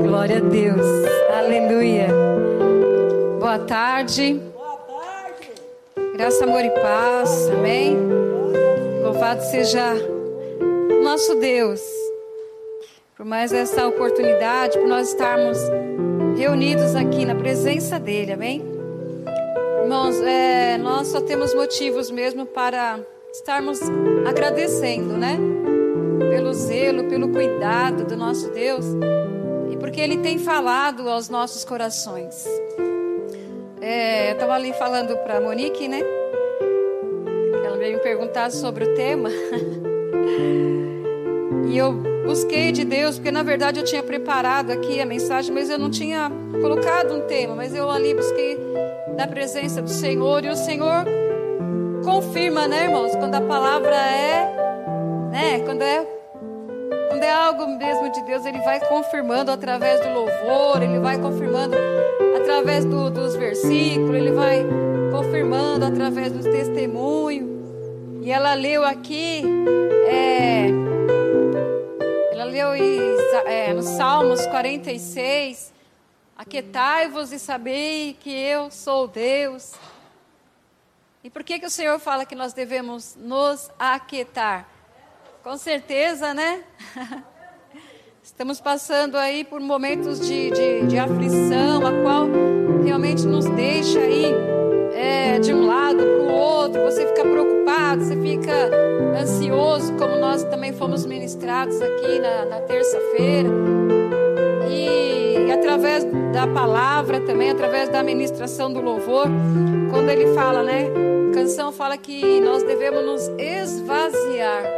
Glória a Deus. Aleluia. Boa tarde. Boa tarde. Graça, amor e paz. Amém. Louvado seja nosso Deus por mais essa oportunidade, por nós estarmos reunidos aqui na presença dEle. Amém. Irmãos, é, nós só temos motivos mesmo para estarmos agradecendo, né? Pelo zelo, pelo cuidado do nosso Deus porque Ele tem falado aos nossos corações. É, eu estava ali falando para a Monique, né? Ela veio me perguntar sobre o tema. e eu busquei de Deus, porque na verdade eu tinha preparado aqui a mensagem, mas eu não tinha colocado um tema. Mas eu ali busquei da presença do Senhor e o Senhor confirma, né, irmãos? Quando a palavra é, né? Quando é quando é algo mesmo de Deus, Ele vai confirmando através do louvor, Ele vai confirmando através do, dos versículos, Ele vai confirmando através dos testemunhos. E ela leu aqui, é, ela leu é, no Salmos 46, Aquetai-vos e sabei que eu sou Deus. E por que, que o Senhor fala que nós devemos nos aquietar? Com certeza, né? Estamos passando aí por momentos de, de, de aflição, a qual realmente nos deixa aí é, de um lado para o outro. Você fica preocupado, você fica ansioso, como nós também fomos ministrados aqui na, na terça-feira. E, e através da palavra também, através da ministração do louvor, quando ele fala, né? A canção fala que nós devemos nos esvaziar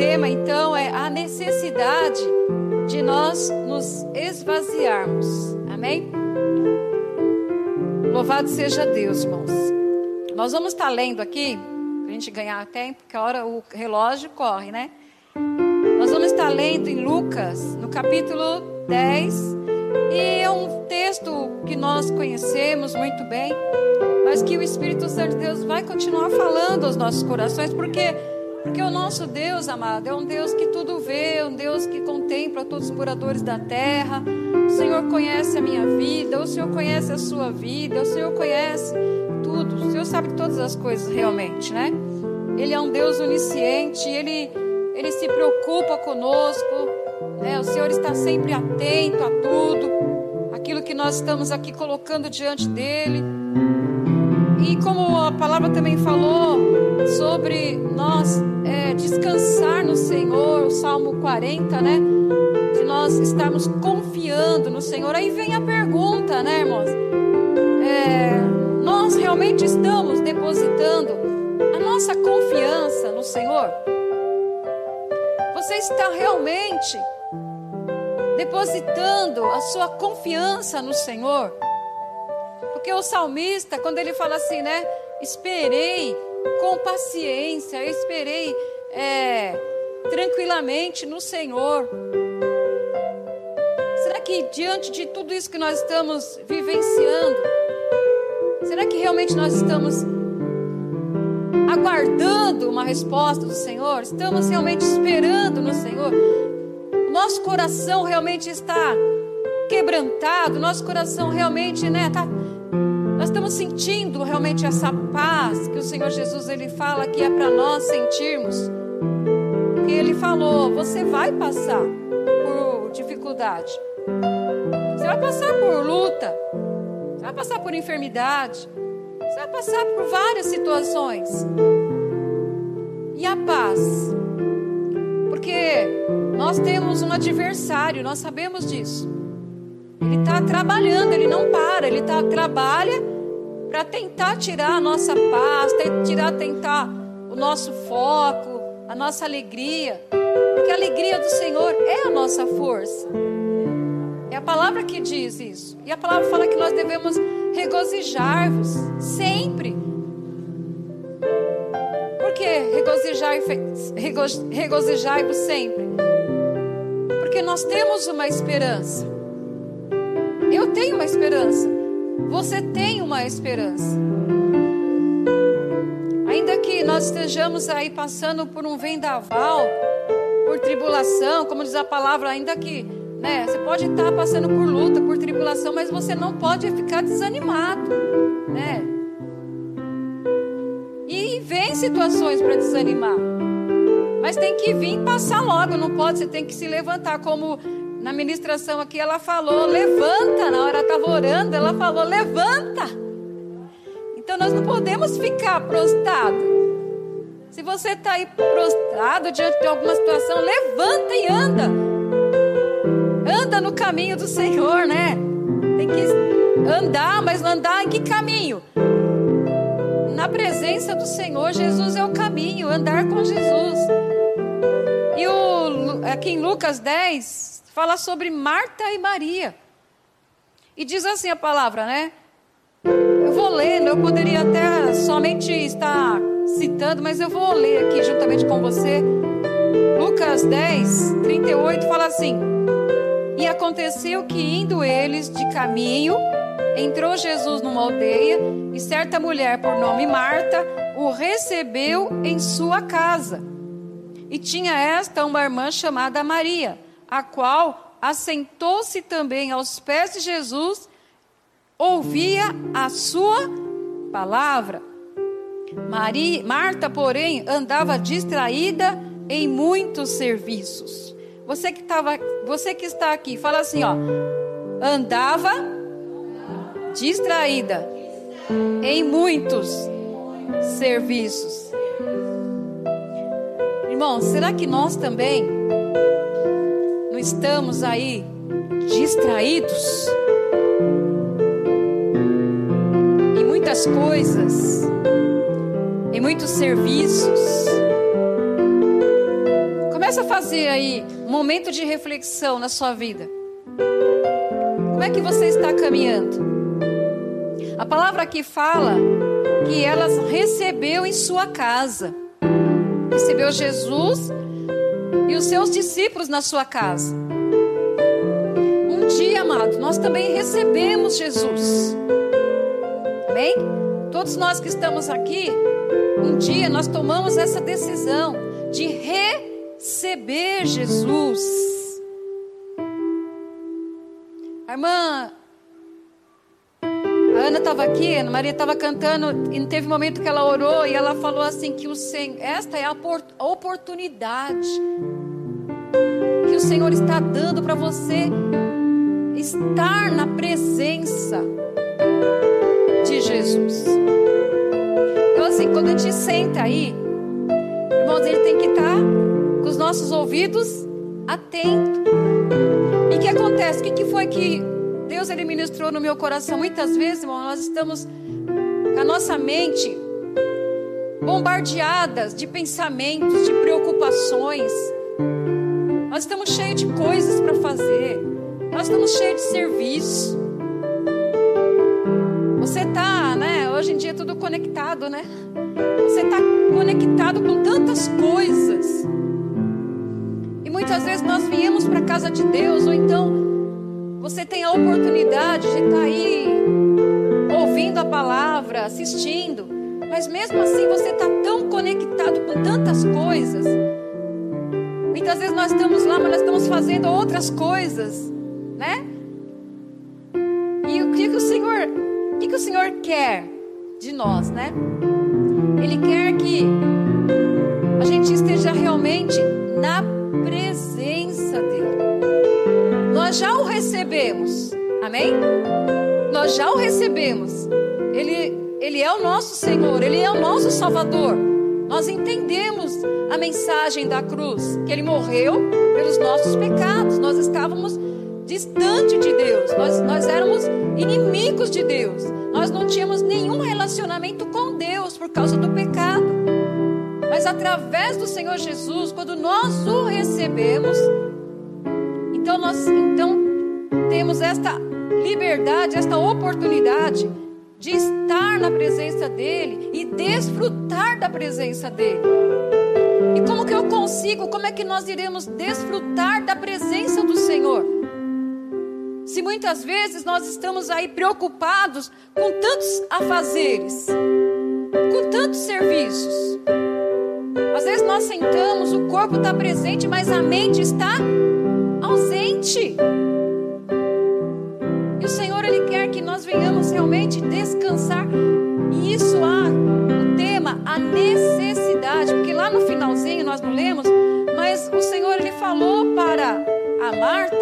tema então é a necessidade de nós nos esvaziarmos. Amém? Louvado seja Deus, irmãos. Nós vamos estar lendo aqui, para a gente ganhar tempo, porque a hora o relógio corre, né? Nós vamos estar lendo em Lucas, no capítulo 10, e é um texto que nós conhecemos muito bem, mas que o Espírito Santo de Deus vai continuar falando aos nossos corações, porque porque o nosso Deus, amado, é um Deus que tudo vê, um Deus que contempla todos os moradores da terra. O Senhor conhece a minha vida, o Senhor conhece a sua vida, o Senhor conhece tudo. O Senhor sabe todas as coisas realmente, né? Ele é um Deus onisciente, ele, ele se preocupa conosco, né? O Senhor está sempre atento a tudo, aquilo que nós estamos aqui colocando diante dele. E como a palavra também falou sobre nós é, descansar no Senhor, o Salmo 40, né? De nós estarmos confiando no Senhor. Aí vem a pergunta, né, irmãos? É, nós realmente estamos depositando a nossa confiança no Senhor? Você está realmente depositando a sua confiança no Senhor? Porque o salmista, quando ele fala assim, né? Esperei com paciência, esperei é, tranquilamente no Senhor. Será que diante de tudo isso que nós estamos vivenciando, será que realmente nós estamos aguardando uma resposta do Senhor? Estamos realmente esperando no Senhor? Nosso coração realmente está quebrantado, nosso coração realmente está né, tá nós estamos sentindo realmente essa paz que o Senhor Jesus ele fala que é para nós sentirmos. Que ele falou, você vai passar por dificuldade. Você vai passar por luta. Você vai passar por enfermidade. Você vai passar por várias situações. E a paz? Porque nós temos um adversário, nós sabemos disso. Ele está trabalhando, ele não para, ele tá, trabalha para tentar tirar a nossa paz, tirar, tentar o nosso foco, a nossa alegria. Porque a alegria do Senhor é a nossa força. É a palavra que diz isso. E a palavra fala que nós devemos regozijar-vos sempre. Por que regozijar-vos regozijar sempre? Porque nós temos uma esperança. Eu tenho uma esperança. Você tem uma esperança. Ainda que nós estejamos aí passando por um vendaval, por tribulação, como diz a palavra, ainda que, né, você pode estar passando por luta, por tribulação, mas você não pode ficar desanimado, né? E vem situações para desanimar. Mas tem que vir passar logo, não pode, você tem que se levantar como na ministração aqui ela falou, levanta, na hora ela estava orando, ela falou, levanta. Então nós não podemos ficar prostrado. Se você está aí prostrado diante de alguma situação, levanta e anda. Anda no caminho do Senhor, né? Tem que andar, mas andar em que caminho? Na presença do Senhor, Jesus é o caminho, andar com Jesus. E o, aqui em Lucas 10, fala sobre Marta e Maria. E diz assim a palavra, né? Eu vou lendo, eu poderia até somente estar citando, mas eu vou ler aqui juntamente com você. Lucas 10, 38 fala assim: E aconteceu que, indo eles de caminho, entrou Jesus numa aldeia, e certa mulher, por nome Marta, o recebeu em sua casa. E tinha esta uma irmã chamada Maria, a qual assentou-se também aos pés de Jesus, ouvia a sua palavra. Maria, Marta, porém, andava distraída em muitos serviços. Você que, tava, você que está aqui, fala assim, ó. Andava distraída em muitos serviços. Irmão, será que nós também estamos aí distraídos em muitas coisas? em muitos serviços. Começa a fazer aí um momento de reflexão na sua vida. Como é que você está caminhando? A palavra aqui fala que elas recebeu em sua casa. Recebeu Jesus e os seus discípulos na sua casa. Um dia, amado, nós também recebemos Jesus. Amém? Todos nós que estamos aqui, um dia nós tomamos essa decisão de receber Jesus. A irmã a Ana estava aqui, a Ana Maria estava cantando e teve um momento que ela orou e ela falou assim que o Senhor, esta é a oportunidade o Senhor está dando para você estar na presença de Jesus assim, quando a gente senta aí, irmãos, ele tem que estar com os nossos ouvidos atentos. E o que acontece? O que, que foi que Deus ele ministrou no meu coração? Muitas vezes, irmão, nós estamos com a nossa mente bombardeadas de pensamentos, de preocupações. Nós estamos cheios de coisas para fazer. Nós estamos cheios de serviço. Você está, né? Hoje em dia é tudo conectado, né? Você está conectado com tantas coisas. E muitas vezes nós viemos para a casa de Deus, ou então você tem a oportunidade de estar tá aí ouvindo a palavra, assistindo. Mas mesmo assim você está tão conectado com tantas coisas. Muitas vezes nós estamos lá, mas nós estamos fazendo outras coisas, né? E o que, que o Senhor, o que, que o Senhor quer? de nós, né? Ele quer que a gente esteja realmente na presença dele. Nós já o recebemos, amém? Nós já o recebemos. Ele, ele é o nosso Senhor, ele é o nosso Salvador. Nós entendemos a mensagem da cruz, que ele morreu pelos nossos pecados. Nós estávamos distante de Deus, nós, nós éramos inimigos de Deus, nós não tínhamos nenhum relacionamento com Deus por causa do pecado. Mas através do Senhor Jesus, quando nós o recebemos, então nós então temos esta liberdade, esta oportunidade de estar na presença dele e desfrutar da presença dele. E como que eu consigo? Como é que nós iremos desfrutar da presença do Senhor? Se muitas vezes nós estamos aí preocupados com tantos afazeres, com tantos serviços, Às vezes nós sentamos, o corpo está presente, mas a mente está ausente. E o Senhor, que nós venhamos realmente descansar. E isso há o tema, a necessidade. Porque lá no finalzinho nós não lemos, mas o Senhor, Ele falou para a Marta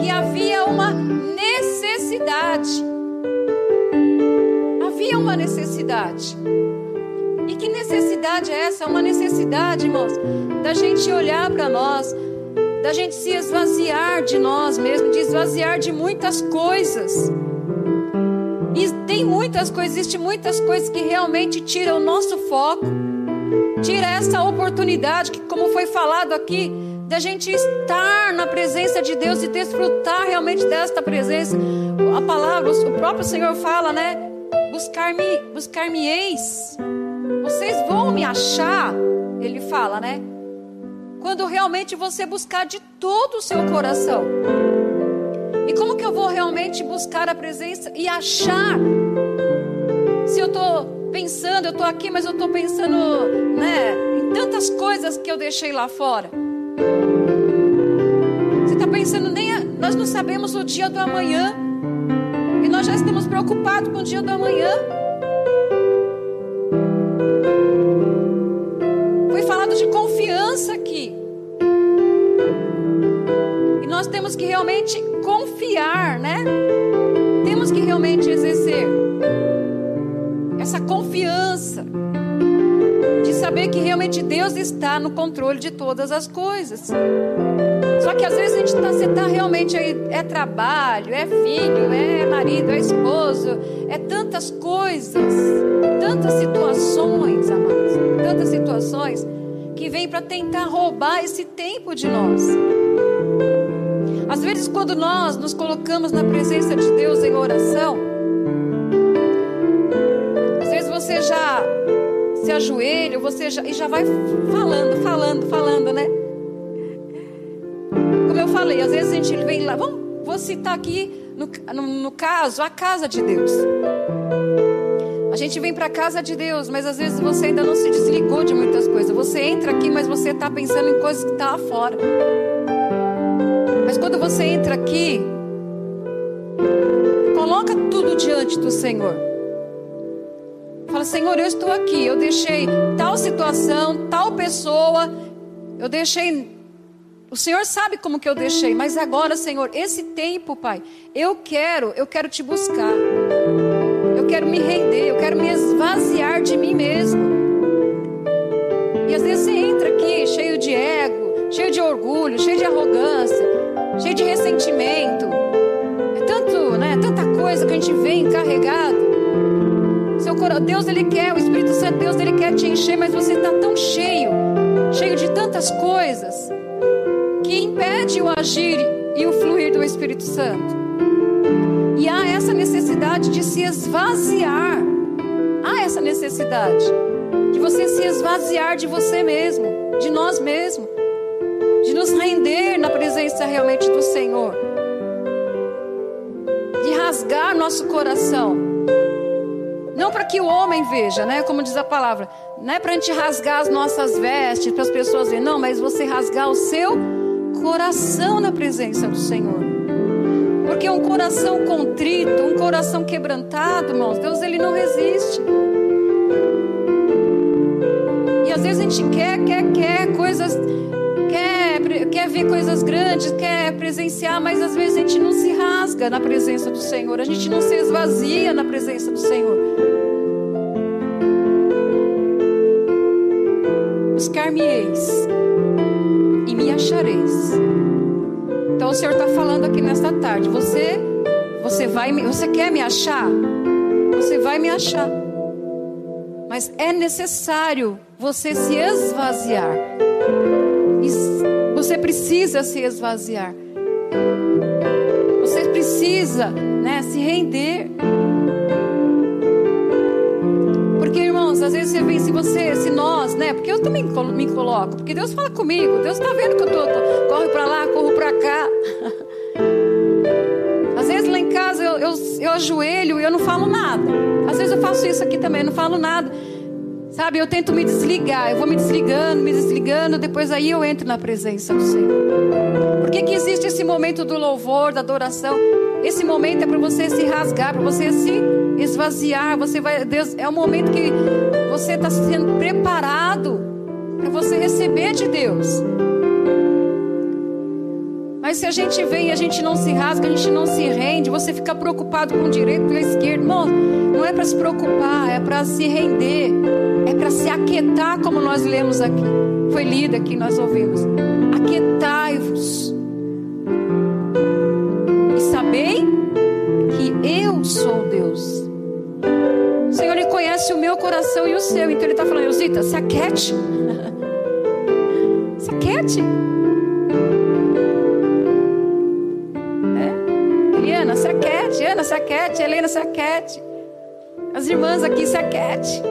que havia uma necessidade. Havia uma necessidade. E que necessidade é essa? Uma necessidade, irmãos, da gente olhar para nós, da gente se esvaziar de nós mesmos, de esvaziar de muitas coisas. E tem muitas coisas, existem muitas coisas que realmente tiram o nosso foco, tira essa oportunidade que, como foi falado aqui, da gente estar na presença de Deus e desfrutar realmente desta presença. A palavra, o próprio Senhor fala, né? Buscar-me, buscar-me-eis. Vocês vão me achar, ele fala, né? quando realmente você buscar de todo o seu coração. E como que eu vou realmente buscar a presença e achar? Se eu estou pensando, eu estou aqui, mas eu estou pensando, né, em tantas coisas que eu deixei lá fora. Você está pensando nem, a, nós não sabemos o dia do amanhã e nós já estamos preocupados com o dia do amanhã. Foi falado de confiança aqui. E nós temos que realmente confiar, né? Temos que realmente exercer essa confiança de saber que realmente Deus está no controle de todas as coisas. Só que às vezes a gente está, você está realmente aí, é trabalho, é filho, é marido, é esposo, é tantas coisas, tantas situações, amados, tantas situações que vem para tentar roubar esse tempo de nós. Às vezes, quando nós nos colocamos na presença de Deus em oração, às vezes você já se ajoelha, você já, e já vai falando, falando, falando, né? Como eu falei, às vezes a gente vem lá, vamos, vou citar aqui, no, no, no caso, a casa de Deus. A gente vem para a casa de Deus, mas às vezes você ainda não se desligou de muitas coisas. Você entra aqui, mas você está pensando em coisas que estão tá lá fora. Quando você entra aqui, coloca tudo diante do Senhor. Fala, Senhor, eu estou aqui. Eu deixei tal situação, tal pessoa. Eu deixei. O Senhor sabe como que eu deixei, mas agora, Senhor, esse tempo, Pai, eu quero, eu quero te buscar. Eu quero me render, eu quero me esvaziar de mim mesmo. E às vezes você entra aqui cheio de ego, cheio de orgulho, cheio de arrogância, cheio de ressentimento. É tanto, né, tanta coisa que a gente vem carregado. Seu Deus ele quer, o Espírito Santo Deus ele quer te encher, mas você está tão cheio, cheio de tantas coisas que impede o agir e o fluir do Espírito Santo. E há essa necessidade de se esvaziar. Há essa necessidade de você se esvaziar de você mesmo, de nós mesmos, de nos render na presença realmente do Senhor, de rasgar nosso coração. Não para que o homem veja, né? Como diz a palavra, não é para a gente rasgar as nossas vestes para as pessoas verem, não, mas você rasgar o seu coração na presença do Senhor. Porque um coração contrito, um coração quebrantado, irmãos, Deus ele não resiste. E às vezes a gente quer, quer, quer coisas, quer, ver coisas grandes, quer presenciar, mas às vezes a gente não se rasga na presença do Senhor, a gente não se esvazia na presença do Senhor. Buscar-me-eis e me achareis então o Senhor está falando aqui nesta tarde. Você, você vai, você quer me achar? Você vai me achar. Mas é necessário você se esvaziar. Você precisa se esvaziar. Você precisa, né, se render. Porque, irmãos, às vezes você vem, se você, se nós, né? Porque eu também me coloco, porque Deus fala comigo, Deus está vendo que eu tô, corre para lá, corro para cá. Às vezes lá em casa eu, eu, eu ajoelho e eu não falo nada. Às vezes eu faço isso aqui também, não falo nada. Sabe, eu tento me desligar, eu vou me desligando, me desligando, depois aí eu entro na presença do Senhor. Por que, que existe esse momento do louvor, da adoração? Esse momento é para você se rasgar, para você se esvaziar. Você vai, Deus, é o momento que você está sendo preparado para você receber de Deus. Mas se a gente vem e a gente não se rasga, a gente não se rende, você fica preocupado com o direito e a esquerda. Irmão, não é para se preocupar, é para se render, é para se aquietar, como nós lemos aqui. Foi lido aqui, nós ouvimos. Aquietai-vos. E sabei que eu sou Deus. O Senhor ele conhece o meu coração e o seu. Então ele está falando, Eusita, se aquete. se aquete. Ana, se aquete. Helena, se aquete. As irmãs aqui, se aquete.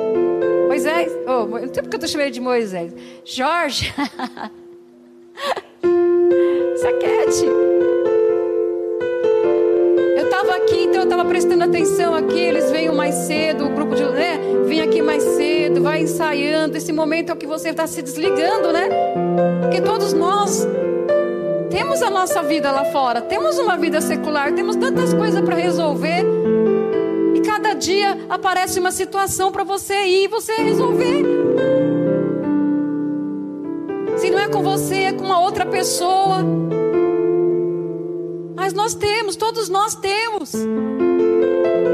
Moisés, oh, não sei porque eu estou chamando de Moisés. Jorge, se aquete. Eu estava aqui, então eu estava prestando atenção aqui. Eles vêm mais cedo, o grupo de. Né, vem aqui mais cedo, vai ensaiando. Esse momento é o que você está se desligando, né? Porque todos nós temos a nossa vida lá fora, temos uma vida secular, temos tantas coisas para resolver. E cada dia aparece uma situação para você ir e você resolver. Se não é com você, é com uma outra pessoa. Mas nós temos, todos nós temos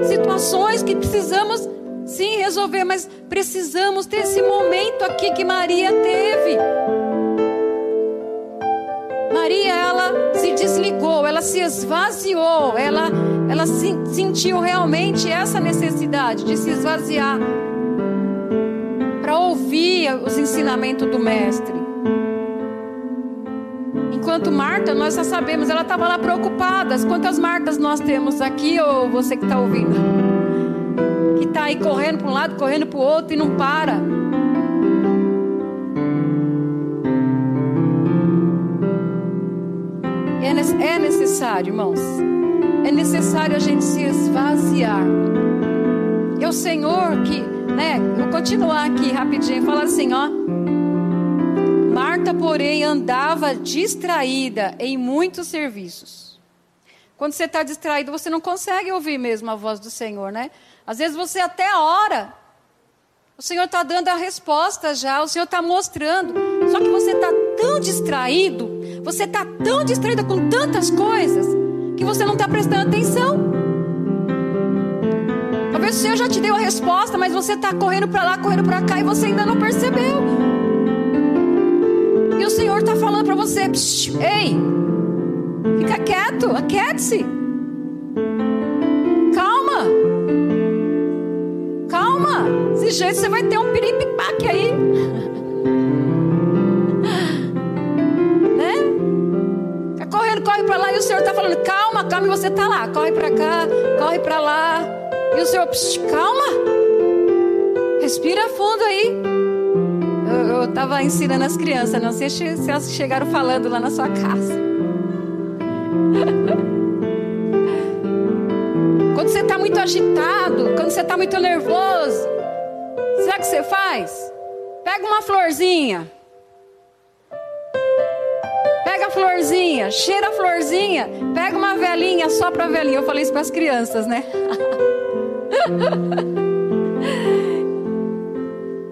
situações que precisamos sim resolver, mas precisamos ter esse momento aqui que Maria teve. Desligou, ela se esvaziou, ela, ela sentiu realmente essa necessidade de se esvaziar para ouvir os ensinamentos do Mestre. Enquanto Marta, nós já sabemos, ela estava lá preocupada. Quantas Martas nós temos aqui, ou você que está ouvindo? Que está aí correndo para um lado, correndo para o outro e não para. É necessário, irmãos. É necessário a gente se esvaziar. É o Senhor que, né? Vou continuar aqui rapidinho. Fala assim, ó. Marta, porém, andava distraída em muitos serviços. Quando você está distraído, você não consegue ouvir mesmo a voz do Senhor, né? Às vezes você até ora. O Senhor está dando a resposta já, o Senhor está mostrando. Só que você está tão distraído você está tão distraída com tantas coisas que você não está prestando atenção. Talvez o Senhor já te deu a resposta, mas você está correndo para lá, correndo para cá e você ainda não percebeu. E o Senhor está falando para você: ei, fica quieto, aquiete-se. Calma. Calma. Desse jeito você vai ter um piripipaque aí. para lá e o Senhor está falando, calma, calma, e você está lá, corre para cá, corre para lá. E o Senhor, calma, respira fundo aí. Eu estava ensinando as crianças, não sei se elas chegaram falando lá na sua casa. quando você está muito agitado, quando você está muito nervoso, sabe o que você faz? Pega uma florzinha florzinha, cheira a florzinha, pega uma velinha só para velhinha. Eu falei isso para as crianças, né?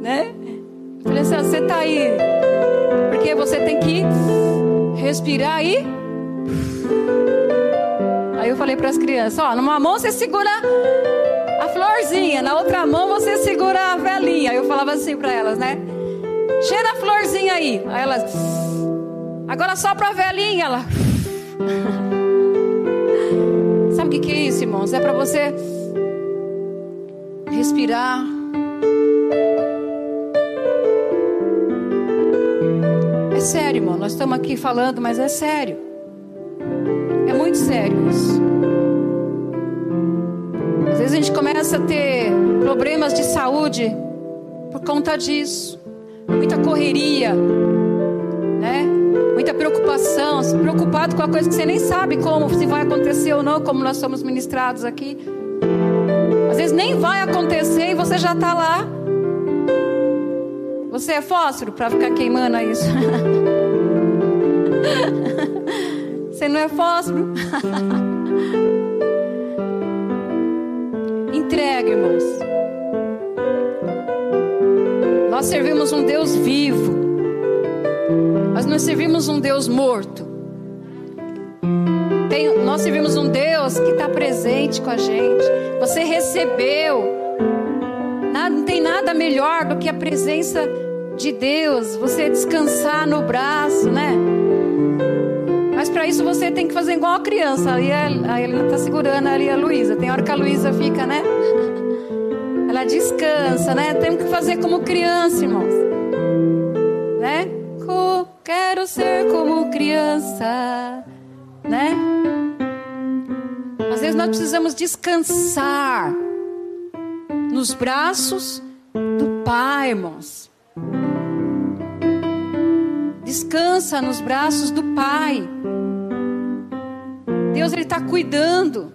né? Eu falei assim, você tá aí porque você tem que respirar aí. Aí eu falei para as crianças, ó, numa mão você segura a florzinha, na outra mão você segura a velinha. Eu falava assim para elas, né? Cheira a florzinha aí. Aí elas Agora só para a velhinha, ela. Sabe o que, que é isso, irmãos? É para você respirar. É sério, irmão. Nós estamos aqui falando, mas é sério. É muito sério isso. Às vezes a gente começa a ter problemas de saúde por conta disso. Muita correria, muita preocupação, preocupado com a coisa que você nem sabe como, se vai acontecer ou não, como nós somos ministrados aqui. Às vezes nem vai acontecer e você já está lá Você é fósforo para ficar queimando isso? Você não é fósforo? Entrega, irmãos. Nós servimos um Deus vivo. Nós não servimos um Deus morto. Tem, nós servimos um Deus que está presente com a gente. Você recebeu. Nada, não tem nada melhor do que a presença de Deus. Você descansar no braço, né? Mas para isso você tem que fazer igual a criança. Aí a, a Helena está segurando ali a Luísa. Tem hora que a Luísa fica, né? Ela descansa, né? Temos que fazer como criança, irmãos. Né? Quero ser como criança, né? Às vezes nós precisamos descansar nos braços do Pai, irmãos. Descansa nos braços do Pai. Deus ele está cuidando.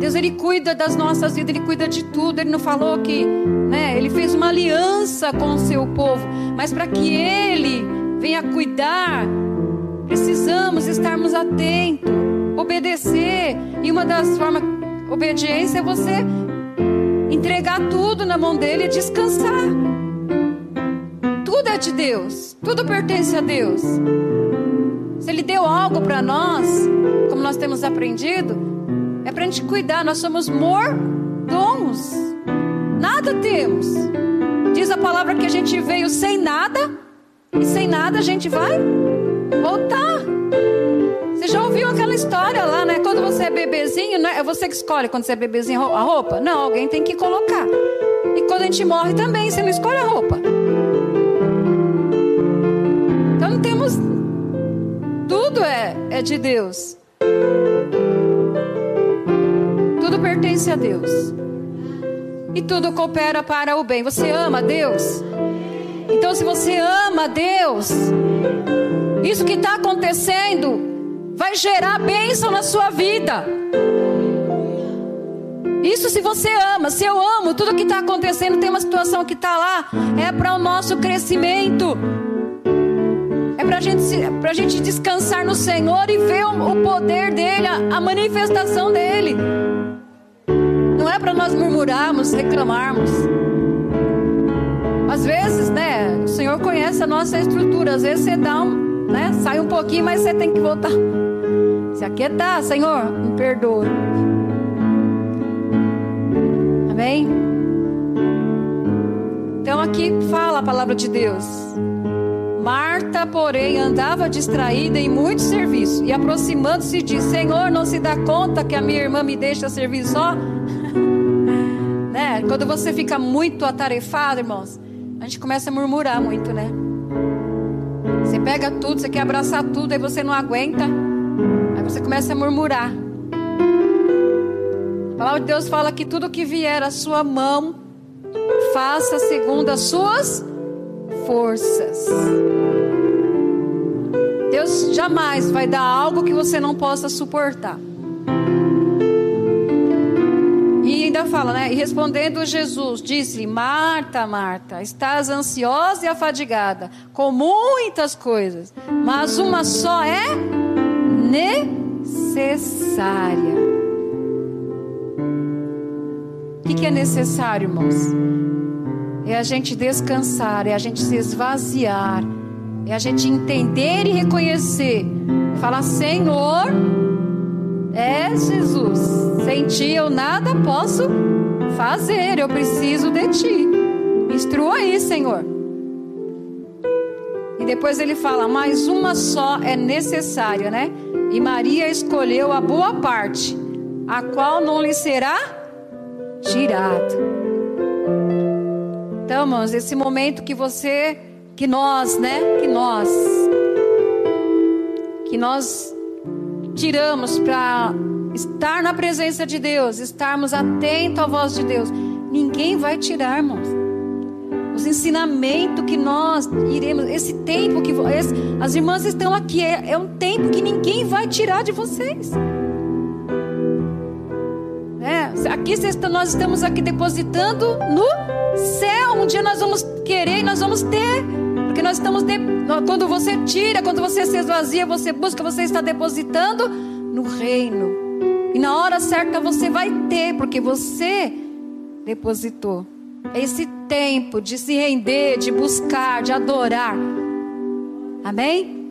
Deus ele cuida das nossas vidas, ele cuida de tudo. Ele não falou que, né? Ele fez uma aliança com o seu povo, mas para que ele venha cuidar, precisamos estarmos atentos, obedecer. E uma das formas obediência é você entregar tudo na mão dele e descansar. Tudo é de Deus, tudo pertence a Deus. Se Ele deu algo para nós, como nós temos aprendido, é para a gente cuidar. Nós somos mordomos, nada temos. Diz a palavra que a gente veio sem nada e sem nada a gente vai voltar. Você já ouviu aquela história lá, né? Quando você é bebezinho, não é você que escolhe quando você é bebezinho a roupa? Não, alguém tem que colocar. E quando a gente morre também, você não escolhe a roupa. Então não temos. Tudo é, é de Deus. Tudo pertence a Deus. E tudo coopera para o bem. Você ama Deus? Então, se você ama Deus, isso que está acontecendo vai gerar bênção na sua vida. Isso se você ama, se eu amo, tudo que está acontecendo, tem uma situação que está lá, é para o nosso crescimento. É para gente, a gente descansar no Senhor e ver o, poder dEle, a manifestação dEle. Não é para nós murmurarmos, reclamarmos. Às vezes, né, o Senhor conhece a nossa estrutura. Às vezes você dá um, né, sai um pouquinho, mas você tem que voltar. Se aquietar, Senhor, me perdoa. Amém? Então aqui fala a palavra de Deus. Marta, porém, andava distraída em muito serviço e aproximando-se disse: Senhor, não se dá conta que a minha irmã me deixa servir só? né? Quando você fica muito atarefado, irmãos, a gente começa a murmurar muito, né? Você pega tudo, você quer abraçar tudo, aí você não aguenta, aí você começa a murmurar. A palavra de Deus fala que tudo que vier à sua mão, faça segundo as suas forças. Deus jamais vai dar algo que você não possa suportar. Ainda fala, né? E respondendo Jesus, disse-lhe: Marta, Marta, estás ansiosa e afadigada com muitas coisas, mas uma só é necessária. O que, que é necessário, irmãos? É a gente descansar, é a gente se esvaziar, é a gente entender e reconhecer, falar: Senhor, é Jesus. Sem ti eu nada posso fazer. Eu preciso de ti. Instrua aí, Senhor. E depois ele fala: mais uma só é necessária, né? E Maria escolheu a boa parte, a qual não lhe será tirado. Então, irmãos, esse momento que você, que nós, né? Que nós, que nós tiramos para estar na presença de Deus, estarmos atentos à voz de Deus, ninguém vai tirar, irmãos. Os ensinamentos que nós iremos, esse tempo que esse, as irmãs estão aqui, é, é um tempo que ninguém vai tirar de vocês. É, aqui nós estamos aqui depositando no Céu, um dia nós vamos querer e nós vamos ter. Porque nós estamos. De... Quando você tira, quando você se esvazia, você busca, você está depositando no reino. E na hora certa você vai ter, porque você depositou. Esse tempo de se render, de buscar, de adorar. Amém?